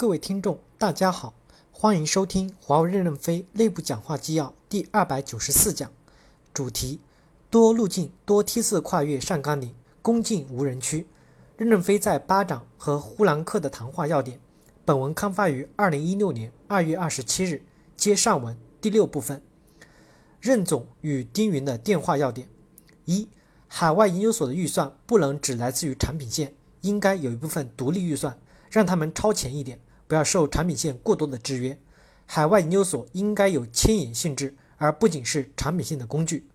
各位听众，大家好，欢迎收听华为任正非内部讲话纪要第二百九十四讲，主题：多路径、多梯次跨越上甘岭，攻进无人区。任正非在巴掌和呼兰克的谈话要点。本文刊发于二零一六年二月二十七日，接上文第六部分。任总与丁云的电话要点：一、海外研究所的预算不能只来自于产品线，应该有一部分独立预算，让他们超前一点。不要受产品线过多的制约，海外研究所应该有牵引性质，而不仅是产品性的工具。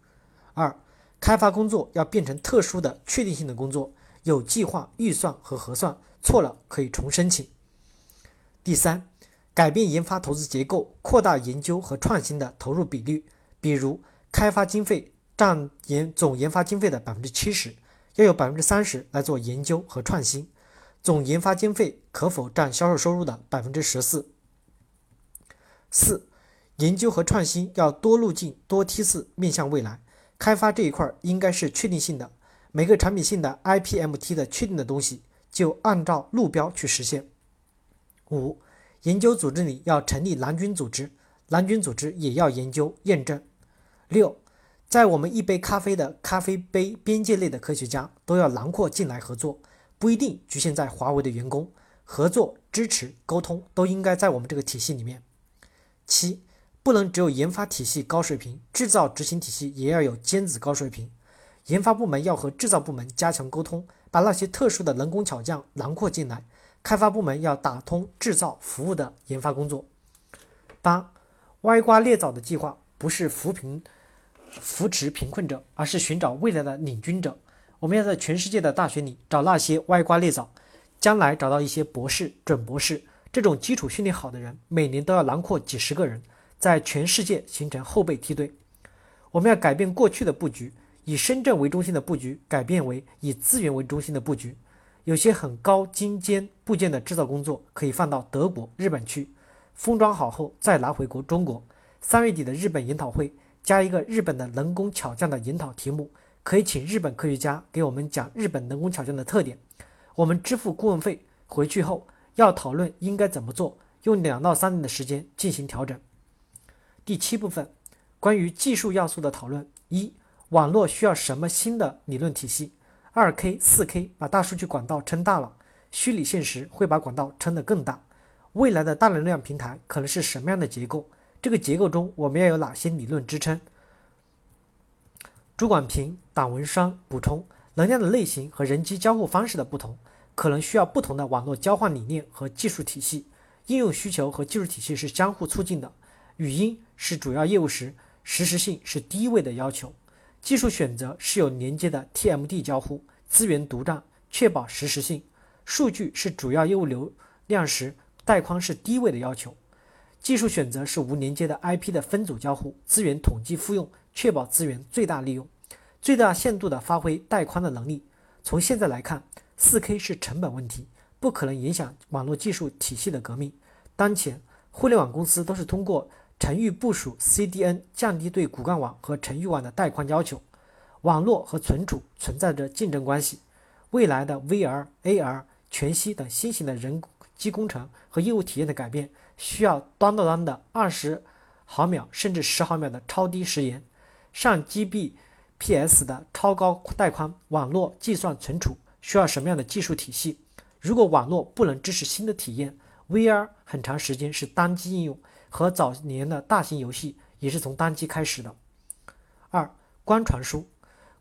二、开发工作要变成特殊的确定性的工作，有计划、预算和核算，错了可以重申请。第三，改变研发投资结构，扩大研究和创新的投入比率，比如开发经费占研总研发经费的百分之七十，要有百分之三十来做研究和创新。总研发经费可否占销售收入的百分之十四？四、研究和创新要多路径、多梯次面向未来。开发这一块应该是确定性的，每个产品性的 IPMT 的确定的东西，就按照路标去实现。五、研究组织里要成立蓝军组织，蓝军组织也要研究验证。六、在我们一杯咖啡的咖啡杯边界内的科学家都要囊括进来合作。不一定局限在华为的员工合作、支持、沟通都应该在我们这个体系里面。七，不能只有研发体系高水平，制造执行体系也要有尖子高水平。研发部门要和制造部门加强沟通，把那些特殊的人工巧匠囊括进来。开发部门要打通制造服务的研发工作。八，歪瓜裂枣的计划不是扶贫、扶持贫困者，而是寻找未来的领军者。我们要在全世界的大学里找那些歪瓜裂枣，将来找到一些博士、准博士这种基础训练好的人，每年都要囊括几十个人，在全世界形成后备梯队。我们要改变过去的布局，以深圳为中心的布局改变为以资源为中心的布局。有些很高精尖部件的制造工作可以放到德国、日本去，封装好后再拿回国中国。三月底的日本研讨会加一个日本的人工巧匠的研讨题目。可以请日本科学家给我们讲日本人工巧匠的特点，我们支付顾问费，回去后要讨论应该怎么做，用两到三年的时间进行调整。第七部分，关于技术要素的讨论：一、网络需要什么新的理论体系？二 K、四 K 把大数据管道撑大了，虚拟现实会把管道撑得更大。未来的大能量平台可能是什么样的结构？这个结构中我们要有哪些理论支撑？朱广平、党文双补充：能量的类型和人机交互方式的不同，可能需要不同的网络交换理念和技术体系。应用需求和技术体系是相互促进的。语音是主要业务时，实时性是第一位的要求。技术选择是有连接的 TMD 交互，资源独占，确保实时性。数据是主要业务流量时，带宽是第一位的要求。技术选择是无连接的 IP 的分组交互，资源统计复用。确保资源最大利用，最大限度地发挥带宽的能力。从现在来看，4K 是成本问题，不可能影响网络技术体系的革命。当前，互联网公司都是通过程域部署 CDN 降低对骨干网和程域网的带宽要求。网络和存储存在着竞争关系。未来的 VR、AR、全息等新型的人机工程和业务体验的改变，需要端到端的二十毫秒甚至十毫秒的超低时延。上 GB P.S. 的超高带宽网络计算存储需要什么样的技术体系？如果网络不能支持新的体验，VR 很长时间是单机应用，和早年的大型游戏也是从单机开始的。二、光传输，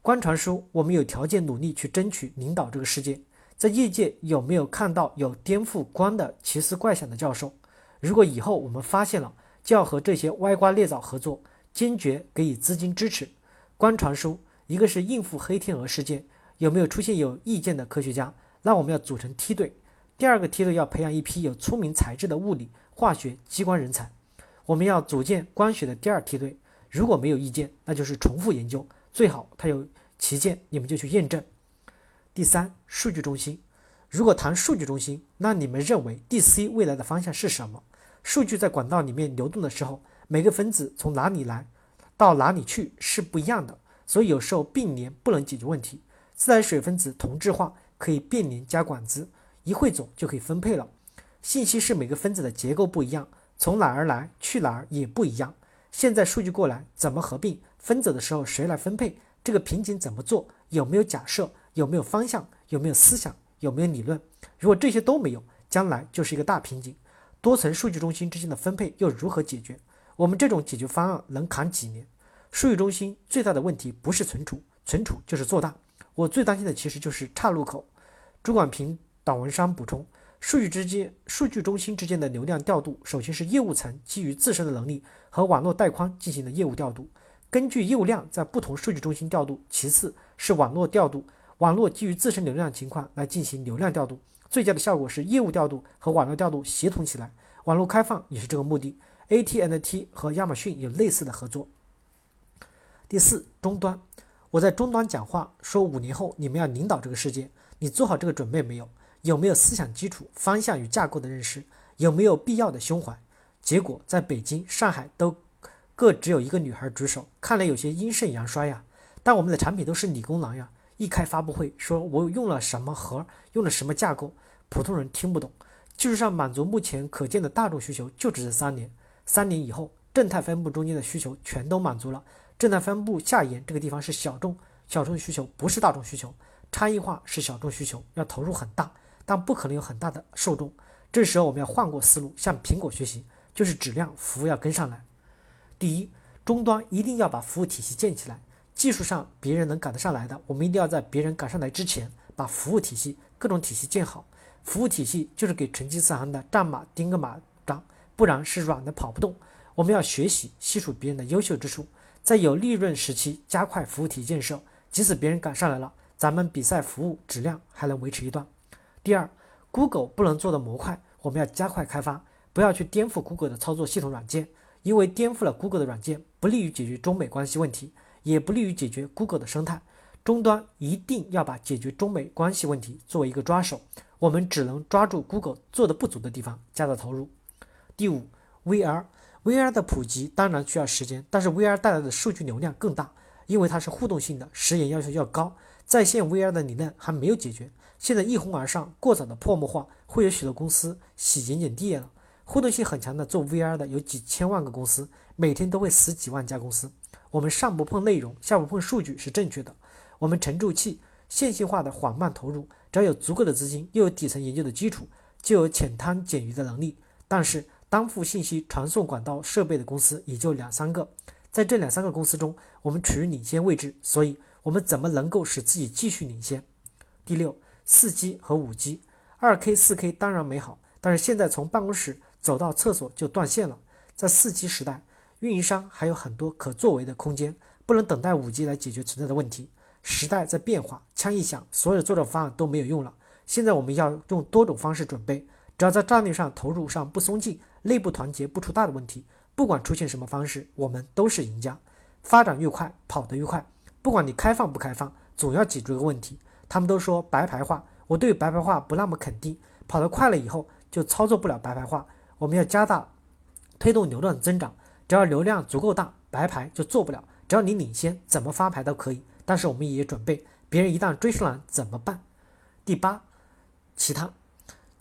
光传输，我们有条件努力去争取领导这个世界。在业界有没有看到有颠覆光的奇思怪想的教授？如果以后我们发现了，就要和这些歪瓜裂枣合作。坚决给予资金支持。光传输，一个是应付黑天鹅事件，有没有出现有意见的科学家？那我们要组成梯队。第二个梯队要培养一批有聪明才智的物理、化学、激光人才。我们要组建光学的第二梯队。如果没有意见，那就是重复研究，最好它有旗舰，你们就去验证。第三，数据中心。如果谈数据中心，那你们认为 DC 未来的方向是什么？数据在管道里面流动的时候。每个分子从哪里来，到哪里去是不一样的，所以有时候并联不能解决问题。自来水分子同质化可以变联加管子，一汇总就可以分配了。信息是每个分子的结构不一样，从哪儿来去哪儿也不一样。现在数据过来怎么合并分子的时候谁来分配？这个瓶颈怎么做？有没有假设？有没有方向？有没有思想？有没有理论？如果这些都没有，将来就是一个大瓶颈。多层数据中心之间的分配又如何解决？我们这种解决方案能扛几年？数据中心最大的问题不是存储，存储就是做大。我最担心的其实就是岔路口。朱广平党文商补充：数据之间、数据中心之间的流量调度，首先是业务层基于自身的能力和网络带宽进行的业务调度，根据业务量在不同数据中心调度；其次是网络调度，网络基于自身流量情况来进行流量调度。最佳的效果是业务调度和网络调度协同起来，网络开放也是这个目的。AT&T 和亚马逊有类似的合作。第四，终端。我在终端讲话说，五年后你们要领导这个世界，你做好这个准备没有？有没有思想基础、方向与架构的认识？有没有必要的胸怀？结果在北京、上海都各只有一个女孩举手，看来有些阴盛阳衰呀。但我们的产品都是理工男呀，一开发布会说我用了什么核，用了什么架构，普通人听不懂。技术上满足目前可见的大众需求就只是三年，三年以后正态分布中间的需求全都满足了。正态分布下沿这个地方是小众，小众需求不是大众需求，差异化是小众需求，要投入很大，但不可能有很大的受众。这时候我们要换过思路，向苹果学习，就是质量服务要跟上来。第一，终端一定要把服务体系建起来，技术上别人能赶得上来的，我们一定要在别人赶上来之前，把服务体系各种体系建好。服务体系就是给成吉思汗的战马钉个马掌，不然是软的跑不动。我们要学习吸取别人的优秀之处。在有利润时期加快服务体建设，即使别人赶上来了，咱们比赛服务质量还能维持一段。第二，Google 不能做的模块，我们要加快开发，不要去颠覆 Google 的操作系统软件，因为颠覆了 Google 的软件，不利于解决中美关系问题，也不利于解决 Google 的生态。终端一定要把解决中美关系问题作为一个抓手，我们只能抓住 Google 做的不足的地方，加大投入。第五，VR。VR 的普及当然需要时间，但是 VR 带来的数据流量更大，因为它是互动性的，时延要求要高。在线 VR 的理论还没有解决，现在一哄而上，过早的泡沫化，会有许多公司洗盐碱地了。互动性很强的做 VR 的有几千万个公司，每天都会死几万家公司。我们上不碰内容，下不碰数据是正确的。我们沉住气，线性化的缓慢投入，只要有足够的资金，又有底层研究的基础，就有浅滩减鱼的能力。但是。担负信息传送管道设备的公司也就两三个，在这两三个公司中，我们处于领先位置，所以我们怎么能够使自己继续领先？第六，四 G 和五 G，二 K、四 K 当然美好，但是现在从办公室走到厕所就断线了。在四 G 时代，运营商还有很多可作为的空间，不能等待五 G 来解决存在的问题。时代在变化，枪一响，所有做的方案都没有用了。现在我们要用多种方式准备，只要在战略上投入上不松劲。内部团结不出大的问题，不管出现什么方式，我们都是赢家。发展越快，跑得越快。不管你开放不开放，总要解决个问题。他们都说白牌化，我对白牌化不那么肯定。跑得快了以后，就操作不了白牌化。我们要加大推动流量增长，只要流量足够大，白牌就做不了。只要你领先，怎么发牌都可以。但是我们也准备，别人一旦追上来怎么办？第八，其他。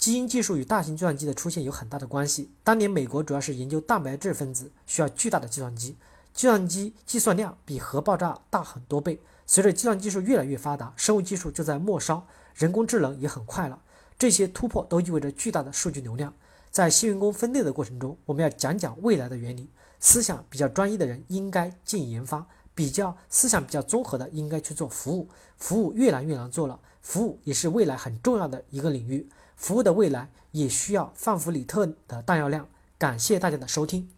基因技术与大型计算机的出现有很大的关系。当年美国主要是研究蛋白质分子，需要巨大的计算机，计算机计算量比核爆炸大很多倍。随着计算技术越来越发达，生物技术就在末梢，人工智能也很快了。这些突破都意味着巨大的数据流量。在新员工分类的过程中，我们要讲讲未来的原理。思想比较专一的人应该进研发，比较思想比较综合的应该去做服务。服务越来越难做了，服务也是未来很重要的一个领域。服务的未来也需要范弗里特的弹药量。感谢大家的收听。